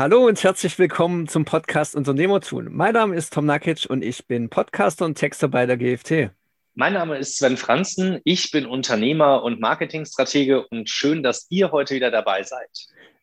Hallo und herzlich willkommen zum Podcast Unternehmertun. Mein Name ist Tom Nakic und ich bin Podcaster und Texter bei der GFT. Mein Name ist Sven Franzen. Ich bin Unternehmer und Marketingstratege und schön, dass ihr heute wieder dabei seid.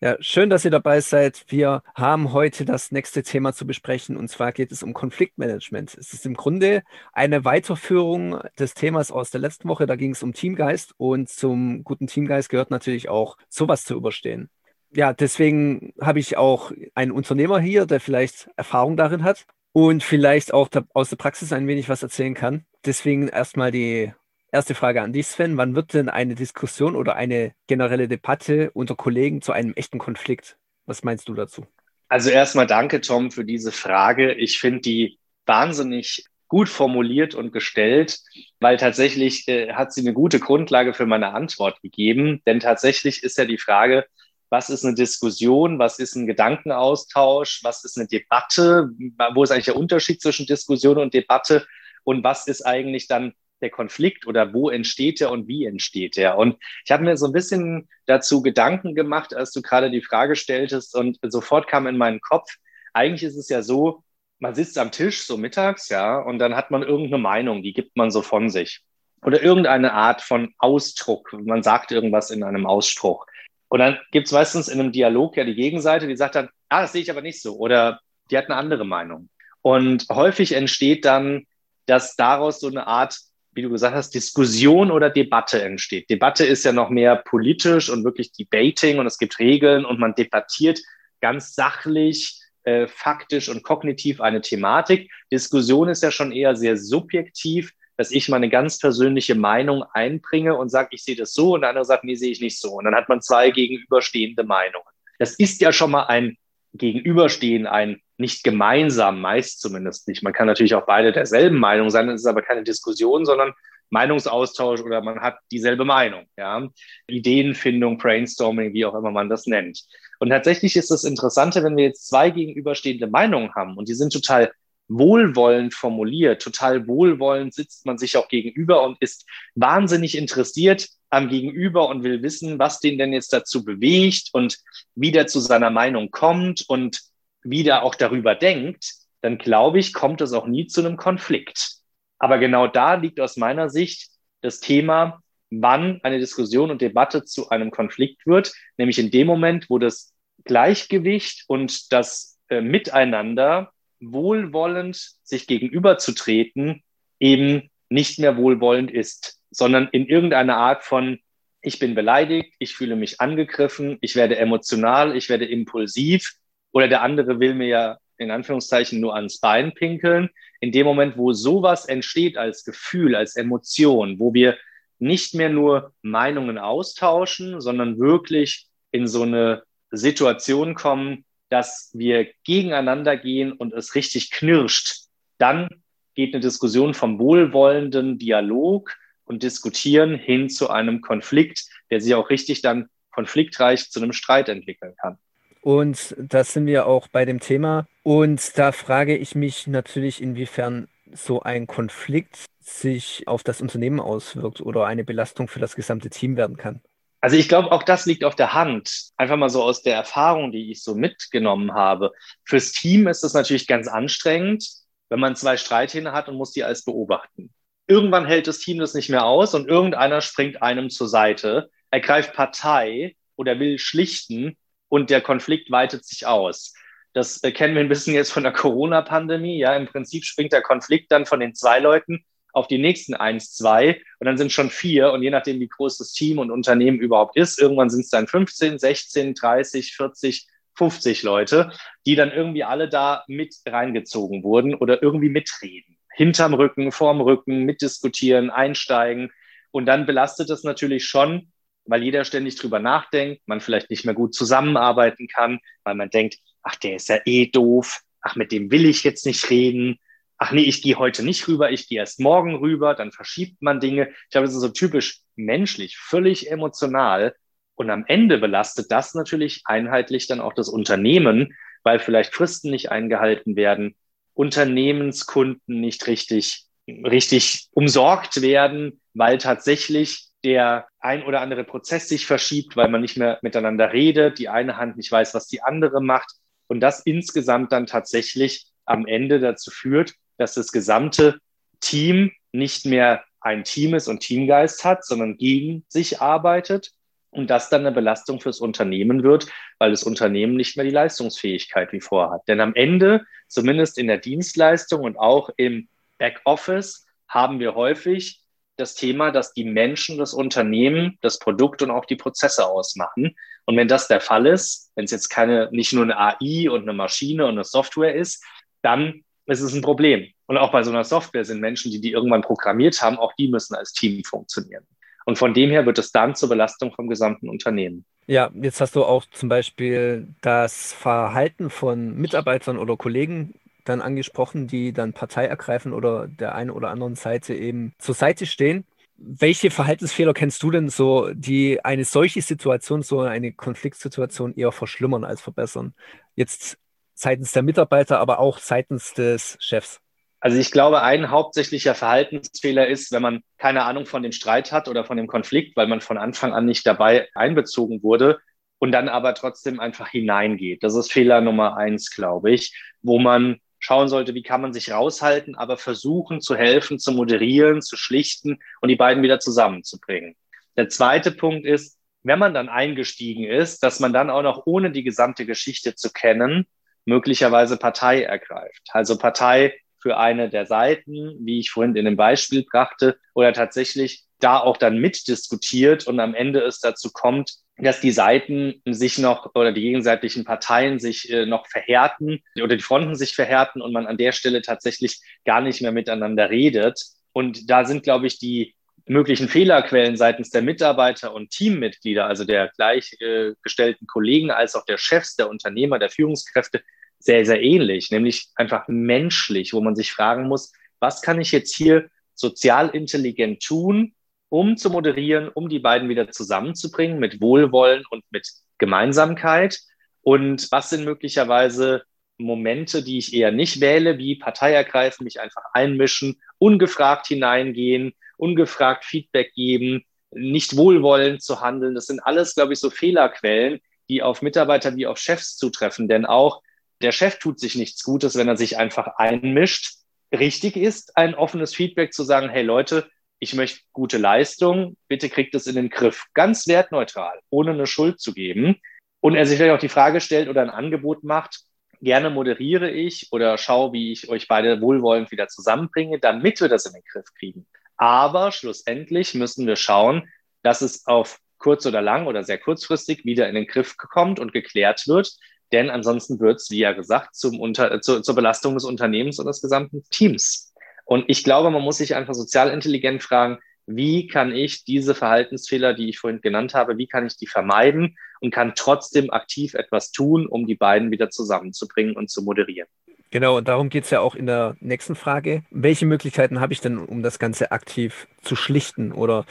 Ja, schön, dass ihr dabei seid. Wir haben heute das nächste Thema zu besprechen und zwar geht es um Konfliktmanagement. Es ist im Grunde eine Weiterführung des Themas aus der letzten Woche. Da ging es um Teamgeist und zum guten Teamgeist gehört natürlich auch sowas zu überstehen ja, deswegen habe ich auch einen Unternehmer hier, der vielleicht Erfahrung darin hat und vielleicht auch da, aus der Praxis ein wenig was erzählen kann. Deswegen erstmal die erste Frage an dich, Sven. Wann wird denn eine Diskussion oder eine generelle Debatte unter Kollegen zu einem echten Konflikt? Was meinst du dazu? Also erstmal danke, Tom, für diese Frage. Ich finde die wahnsinnig gut formuliert und gestellt, weil tatsächlich äh, hat sie eine gute Grundlage für meine Antwort gegeben. Denn tatsächlich ist ja die Frage, was ist eine Diskussion, was ist ein Gedankenaustausch, was ist eine Debatte, wo ist eigentlich der Unterschied zwischen Diskussion und Debatte und was ist eigentlich dann der Konflikt oder wo entsteht er und wie entsteht er? Und ich habe mir so ein bisschen dazu Gedanken gemacht, als du gerade die Frage stelltest und sofort kam in meinen Kopf, eigentlich ist es ja so, man sitzt am Tisch so mittags, ja, und dann hat man irgendeine Meinung, die gibt man so von sich. Oder irgendeine Art von Ausdruck. Man sagt irgendwas in einem Ausspruch. Und dann gibt es meistens in einem Dialog ja die Gegenseite, die sagt dann, ah, das sehe ich aber nicht so oder die hat eine andere Meinung. Und häufig entsteht dann, dass daraus so eine Art, wie du gesagt hast, Diskussion oder Debatte entsteht. Debatte ist ja noch mehr politisch und wirklich Debating und es gibt Regeln und man debattiert ganz sachlich, äh, faktisch und kognitiv eine Thematik. Diskussion ist ja schon eher sehr subjektiv dass ich meine ganz persönliche Meinung einbringe und sage, ich sehe das so und der andere sagt, nee, sehe ich nicht so. Und dann hat man zwei gegenüberstehende Meinungen. Das ist ja schon mal ein Gegenüberstehen, ein nicht gemeinsam, meist zumindest nicht. Man kann natürlich auch beide derselben Meinung sein, es ist aber keine Diskussion, sondern Meinungsaustausch oder man hat dieselbe Meinung. Ja? Ideenfindung, Brainstorming, wie auch immer man das nennt. Und tatsächlich ist das Interessante, wenn wir jetzt zwei gegenüberstehende Meinungen haben und die sind total wohlwollend formuliert, total wohlwollend sitzt man sich auch gegenüber und ist wahnsinnig interessiert am Gegenüber und will wissen, was den denn jetzt dazu bewegt und wie der zu seiner Meinung kommt und wie der auch darüber denkt, dann glaube ich, kommt es auch nie zu einem Konflikt. Aber genau da liegt aus meiner Sicht das Thema, wann eine Diskussion und Debatte zu einem Konflikt wird, nämlich in dem Moment, wo das Gleichgewicht und das äh, Miteinander wohlwollend sich gegenüberzutreten eben nicht mehr wohlwollend ist, sondern in irgendeiner Art von, ich bin beleidigt, ich fühle mich angegriffen, ich werde emotional, ich werde impulsiv oder der andere will mir ja in Anführungszeichen nur ans Bein pinkeln. In dem Moment, wo sowas entsteht als Gefühl, als Emotion, wo wir nicht mehr nur Meinungen austauschen, sondern wirklich in so eine Situation kommen, dass wir gegeneinander gehen und es richtig knirscht, dann geht eine Diskussion vom wohlwollenden Dialog und Diskutieren hin zu einem Konflikt, der sich auch richtig dann konfliktreich zu einem Streit entwickeln kann. Und da sind wir auch bei dem Thema. Und da frage ich mich natürlich, inwiefern so ein Konflikt sich auf das Unternehmen auswirkt oder eine Belastung für das gesamte Team werden kann. Also ich glaube, auch das liegt auf der Hand. Einfach mal so aus der Erfahrung, die ich so mitgenommen habe. Fürs Team ist es natürlich ganz anstrengend, wenn man zwei Streithähne hat und muss die alles beobachten. Irgendwann hält das Team das nicht mehr aus und irgendeiner springt einem zur Seite, ergreift Partei oder will schlichten und der Konflikt weitet sich aus. Das äh, kennen wir ein bisschen jetzt von der Corona-Pandemie. Ja, im Prinzip springt der Konflikt dann von den zwei Leuten auf die nächsten eins, zwei und dann sind schon vier und je nachdem, wie groß das Team und Unternehmen überhaupt ist, irgendwann sind es dann 15, 16, 30, 40, 50 Leute, die dann irgendwie alle da mit reingezogen wurden oder irgendwie mitreden. Hinterm Rücken, vorm Rücken, mitdiskutieren, einsteigen. Und dann belastet es natürlich schon, weil jeder ständig drüber nachdenkt, man vielleicht nicht mehr gut zusammenarbeiten kann, weil man denkt, ach, der ist ja eh doof, ach, mit dem will ich jetzt nicht reden, ach nee, ich gehe heute nicht rüber, ich gehe erst morgen rüber, dann verschiebt man Dinge. Ich glaube, das ist so typisch menschlich, völlig emotional. Und am Ende belastet das natürlich einheitlich dann auch das Unternehmen, weil vielleicht Fristen nicht eingehalten werden, Unternehmenskunden nicht richtig, richtig umsorgt werden, weil tatsächlich der ein oder andere Prozess sich verschiebt, weil man nicht mehr miteinander redet, die eine Hand nicht weiß, was die andere macht. und das insgesamt dann tatsächlich am Ende dazu führt, dass das gesamte Team nicht mehr ein Team ist und Teamgeist hat, sondern gegen sich arbeitet und das dann eine Belastung fürs Unternehmen wird, weil das Unternehmen nicht mehr die Leistungsfähigkeit wie vorher hat. Denn am Ende, zumindest in der Dienstleistung und auch im Backoffice, haben wir häufig das Thema, dass die Menschen das Unternehmen, das Produkt und auch die Prozesse ausmachen. Und wenn das der Fall ist, wenn es jetzt keine, nicht nur eine AI und eine Maschine und eine Software ist, dann ist es ein Problem. Und auch bei so einer Software sind Menschen, die die irgendwann programmiert haben, auch die müssen als Team funktionieren. Und von dem her wird es dann zur Belastung vom gesamten Unternehmen. Ja, jetzt hast du auch zum Beispiel das Verhalten von Mitarbeitern oder Kollegen dann angesprochen, die dann Partei ergreifen oder der einen oder anderen Seite eben zur Seite stehen. Welche Verhaltensfehler kennst du denn so, die eine solche Situation, so eine Konfliktsituation eher verschlimmern als verbessern? Jetzt seitens der Mitarbeiter, aber auch seitens des Chefs. Also ich glaube, ein hauptsächlicher Verhaltensfehler ist, wenn man keine Ahnung von dem Streit hat oder von dem Konflikt, weil man von Anfang an nicht dabei einbezogen wurde und dann aber trotzdem einfach hineingeht. Das ist Fehler Nummer eins, glaube ich, wo man schauen sollte, wie kann man sich raushalten, aber versuchen zu helfen, zu moderieren, zu schlichten und die beiden wieder zusammenzubringen. Der zweite Punkt ist, wenn man dann eingestiegen ist, dass man dann auch noch ohne die gesamte Geschichte zu kennen, möglicherweise Partei ergreift. Also Partei für eine der Seiten, wie ich vorhin in dem Beispiel brachte, oder tatsächlich da auch dann mitdiskutiert und am Ende es dazu kommt, dass die Seiten sich noch oder die gegenseitigen Parteien sich äh, noch verhärten oder die Fronten sich verhärten und man an der Stelle tatsächlich gar nicht mehr miteinander redet. Und da sind, glaube ich, die möglichen Fehlerquellen seitens der Mitarbeiter und Teammitglieder, also der gleichgestellten Kollegen als auch der Chefs, der Unternehmer, der Führungskräfte, sehr, sehr ähnlich, nämlich einfach menschlich, wo man sich fragen muss, was kann ich jetzt hier sozial intelligent tun, um zu moderieren, um die beiden wieder zusammenzubringen mit Wohlwollen und mit Gemeinsamkeit? Und was sind möglicherweise Momente, die ich eher nicht wähle, wie Partei ergreifen, mich einfach einmischen, ungefragt hineingehen, ungefragt Feedback geben, nicht wohlwollend zu handeln. Das sind alles, glaube ich, so Fehlerquellen, die auf Mitarbeiter wie auf Chefs zutreffen. Denn auch der Chef tut sich nichts Gutes, wenn er sich einfach einmischt. Richtig ist, ein offenes Feedback zu sagen, hey Leute, ich möchte gute Leistung, bitte kriegt es in den Griff. Ganz wertneutral, ohne eine Schuld zu geben. Und er sich vielleicht auch die Frage stellt oder ein Angebot macht, gerne moderiere ich oder schaue, wie ich euch beide wohlwollend wieder zusammenbringe, damit wir das in den Griff kriegen. Aber schlussendlich müssen wir schauen, dass es auf kurz oder lang oder sehr kurzfristig wieder in den Griff kommt und geklärt wird. Denn ansonsten wird es, wie ja gesagt, zum Unter zu, zur Belastung des Unternehmens und des gesamten Teams. Und ich glaube, man muss sich einfach sozial intelligent fragen, wie kann ich diese Verhaltensfehler, die ich vorhin genannt habe, wie kann ich die vermeiden und kann trotzdem aktiv etwas tun, um die beiden wieder zusammenzubringen und zu moderieren. Genau, und darum geht es ja auch in der nächsten Frage. Welche Möglichkeiten habe ich denn, um das Ganze aktiv zu schlichten? Oder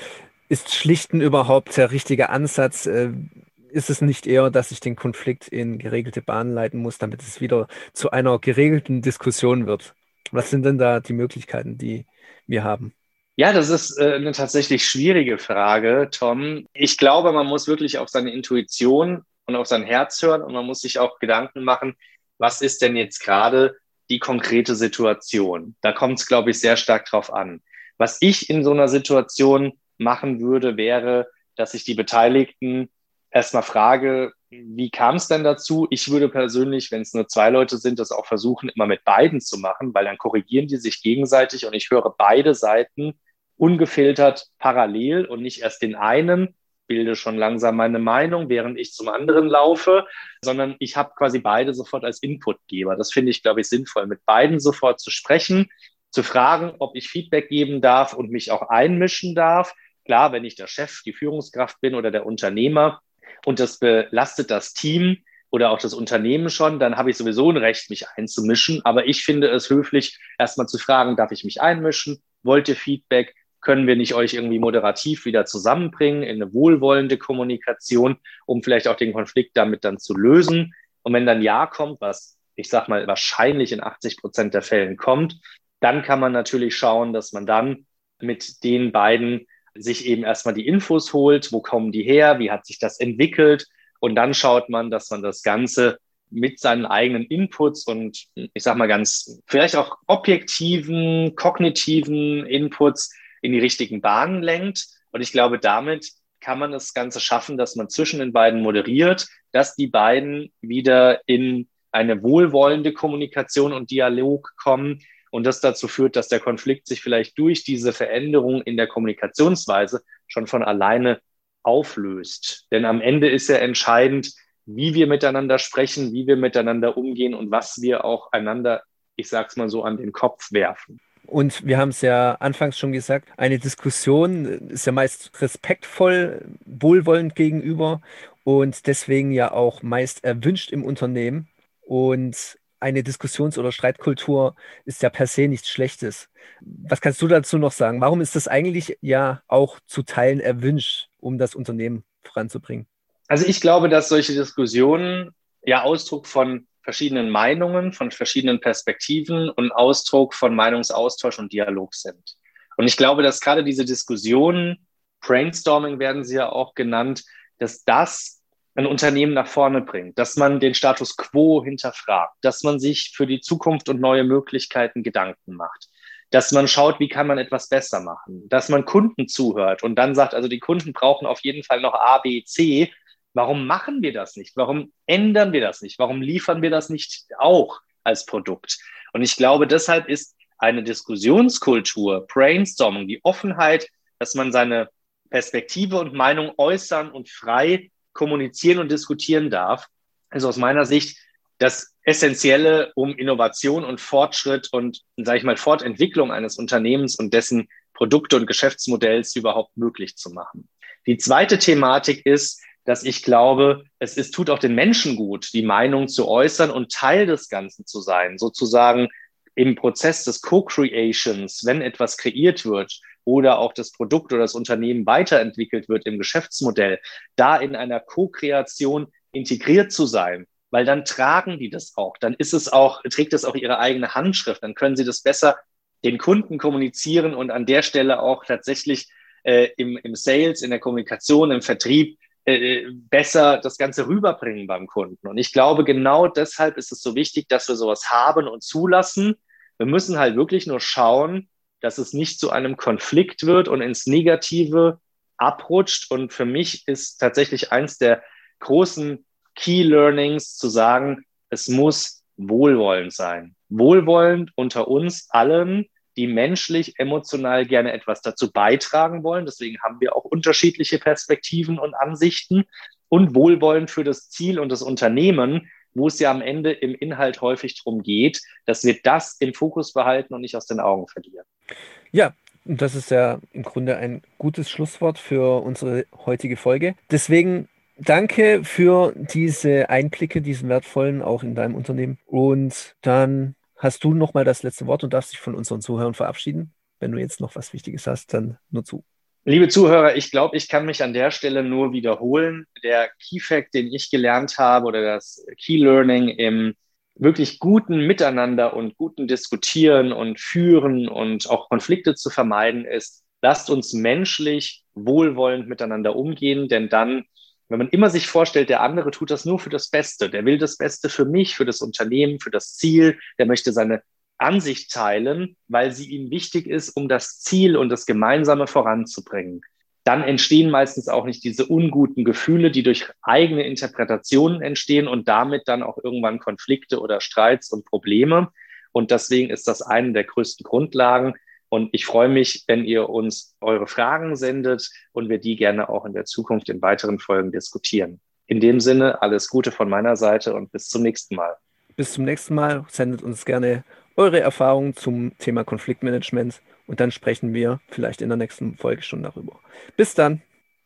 ist Schlichten überhaupt der richtige Ansatz? Ist es nicht eher, dass ich den Konflikt in geregelte Bahnen leiten muss, damit es wieder zu einer geregelten Diskussion wird? Was sind denn da die Möglichkeiten, die wir haben? Ja, das ist äh, eine tatsächlich schwierige Frage, Tom. Ich glaube, man muss wirklich auf seine Intuition und auf sein Herz hören und man muss sich auch Gedanken machen, was ist denn jetzt gerade die konkrete Situation? Da kommt es, glaube ich, sehr stark drauf an. Was ich in so einer Situation machen würde, wäre, dass ich die Beteiligten erstmal frage, wie kam es denn dazu? Ich würde persönlich, wenn es nur zwei Leute sind, das auch versuchen, immer mit beiden zu machen, weil dann korrigieren die sich gegenseitig und ich höre beide Seiten ungefiltert parallel und nicht erst den einen, bilde schon langsam meine Meinung, während ich zum anderen laufe, sondern ich habe quasi beide sofort als Inputgeber. Das finde ich, glaube ich, sinnvoll, mit beiden sofort zu sprechen, zu fragen, ob ich Feedback geben darf und mich auch einmischen darf. Klar, wenn ich der Chef, die Führungskraft bin oder der Unternehmer, und das belastet das Team oder auch das Unternehmen schon, dann habe ich sowieso ein Recht, mich einzumischen. Aber ich finde es höflich, erstmal zu fragen, darf ich mich einmischen? Wollt ihr Feedback? Können wir nicht euch irgendwie moderativ wieder zusammenbringen in eine wohlwollende Kommunikation, um vielleicht auch den Konflikt damit dann zu lösen? Und wenn dann Ja kommt, was ich sage mal wahrscheinlich in 80 Prozent der Fällen kommt, dann kann man natürlich schauen, dass man dann mit den beiden sich eben erstmal die Infos holt, wo kommen die her, wie hat sich das entwickelt und dann schaut man, dass man das Ganze mit seinen eigenen Inputs und ich sage mal ganz, vielleicht auch objektiven, kognitiven Inputs in die richtigen Bahnen lenkt. Und ich glaube, damit kann man das Ganze schaffen, dass man zwischen den beiden moderiert, dass die beiden wieder in eine wohlwollende Kommunikation und Dialog kommen und das dazu führt, dass der Konflikt sich vielleicht durch diese Veränderung in der Kommunikationsweise schon von alleine auflöst. Denn am Ende ist ja entscheidend, wie wir miteinander sprechen, wie wir miteinander umgehen und was wir auch einander, ich sag's mal so, an den Kopf werfen. Und wir haben es ja anfangs schon gesagt, eine Diskussion ist ja meist respektvoll, wohlwollend gegenüber und deswegen ja auch meist erwünscht im Unternehmen. Und eine Diskussions- oder Streitkultur ist ja per se nichts Schlechtes. Was kannst du dazu noch sagen? Warum ist das eigentlich ja auch zu Teilen erwünscht, um das Unternehmen voranzubringen? Also ich glaube, dass solche Diskussionen ja Ausdruck von verschiedenen Meinungen, von verschiedenen Perspektiven und Ausdruck von Meinungsaustausch und Dialog sind. Und ich glaube, dass gerade diese Diskussionen, Brainstorming werden sie ja auch genannt, dass das ein Unternehmen nach vorne bringt, dass man den Status quo hinterfragt, dass man sich für die Zukunft und neue Möglichkeiten Gedanken macht, dass man schaut, wie kann man etwas besser machen, dass man Kunden zuhört und dann sagt, also die Kunden brauchen auf jeden Fall noch A, B, C. Warum machen wir das nicht? Warum ändern wir das nicht? Warum liefern wir das nicht auch als Produkt? Und ich glaube, deshalb ist eine Diskussionskultur, Brainstorming, die Offenheit, dass man seine Perspektive und Meinung äußern und frei kommunizieren und diskutieren darf, ist aus meiner Sicht das Essentielle, um Innovation und Fortschritt und, sage ich mal, Fortentwicklung eines Unternehmens und dessen Produkte und Geschäftsmodells überhaupt möglich zu machen. Die zweite Thematik ist, dass ich glaube, es ist, tut auch den Menschen gut, die Meinung zu äußern und Teil des Ganzen zu sein, sozusagen im Prozess des Co-Creations, wenn etwas kreiert wird, oder auch das Produkt oder das Unternehmen weiterentwickelt wird im Geschäftsmodell, da in einer Co-Kreation integriert zu sein, weil dann tragen die das auch, dann ist es auch, trägt es auch ihre eigene Handschrift, dann können sie das besser den Kunden kommunizieren und an der Stelle auch tatsächlich äh, im, im Sales, in der Kommunikation, im Vertrieb äh, besser das Ganze rüberbringen beim Kunden. Und ich glaube, genau deshalb ist es so wichtig, dass wir sowas haben und zulassen. Wir müssen halt wirklich nur schauen, dass es nicht zu einem Konflikt wird und ins Negative abrutscht. Und für mich ist tatsächlich eins der großen Key Learnings zu sagen, es muss wohlwollend sein. Wohlwollend unter uns allen, die menschlich, emotional gerne etwas dazu beitragen wollen. Deswegen haben wir auch unterschiedliche Perspektiven und Ansichten und wohlwollend für das Ziel und das Unternehmen, wo es ja am Ende im Inhalt häufig darum geht, dass wir das im Fokus behalten und nicht aus den Augen verlieren. Ja, das ist ja im Grunde ein gutes Schlusswort für unsere heutige Folge. Deswegen danke für diese Einblicke, diesen wertvollen auch in deinem Unternehmen. Und dann hast du nochmal das letzte Wort und darfst dich von unseren Zuhörern verabschieden. Wenn du jetzt noch was Wichtiges hast, dann nur zu. Liebe Zuhörer, ich glaube, ich kann mich an der Stelle nur wiederholen. Der Key Fact, den ich gelernt habe oder das Key Learning im wirklich guten Miteinander und guten Diskutieren und Führen und auch Konflikte zu vermeiden ist, lasst uns menschlich wohlwollend miteinander umgehen, denn dann, wenn man immer sich vorstellt, der andere tut das nur für das Beste, der will das Beste für mich, für das Unternehmen, für das Ziel, der möchte seine Ansicht teilen, weil sie ihm wichtig ist, um das Ziel und das Gemeinsame voranzubringen. Dann entstehen meistens auch nicht diese unguten Gefühle, die durch eigene Interpretationen entstehen und damit dann auch irgendwann Konflikte oder Streits und Probleme. Und deswegen ist das eine der größten Grundlagen. Und ich freue mich, wenn ihr uns eure Fragen sendet und wir die gerne auch in der Zukunft in weiteren Folgen diskutieren. In dem Sinne, alles Gute von meiner Seite und bis zum nächsten Mal. Bis zum nächsten Mal. Sendet uns gerne eure Erfahrungen zum Thema Konfliktmanagement und dann sprechen wir vielleicht in der nächsten Folge schon darüber. Bis dann.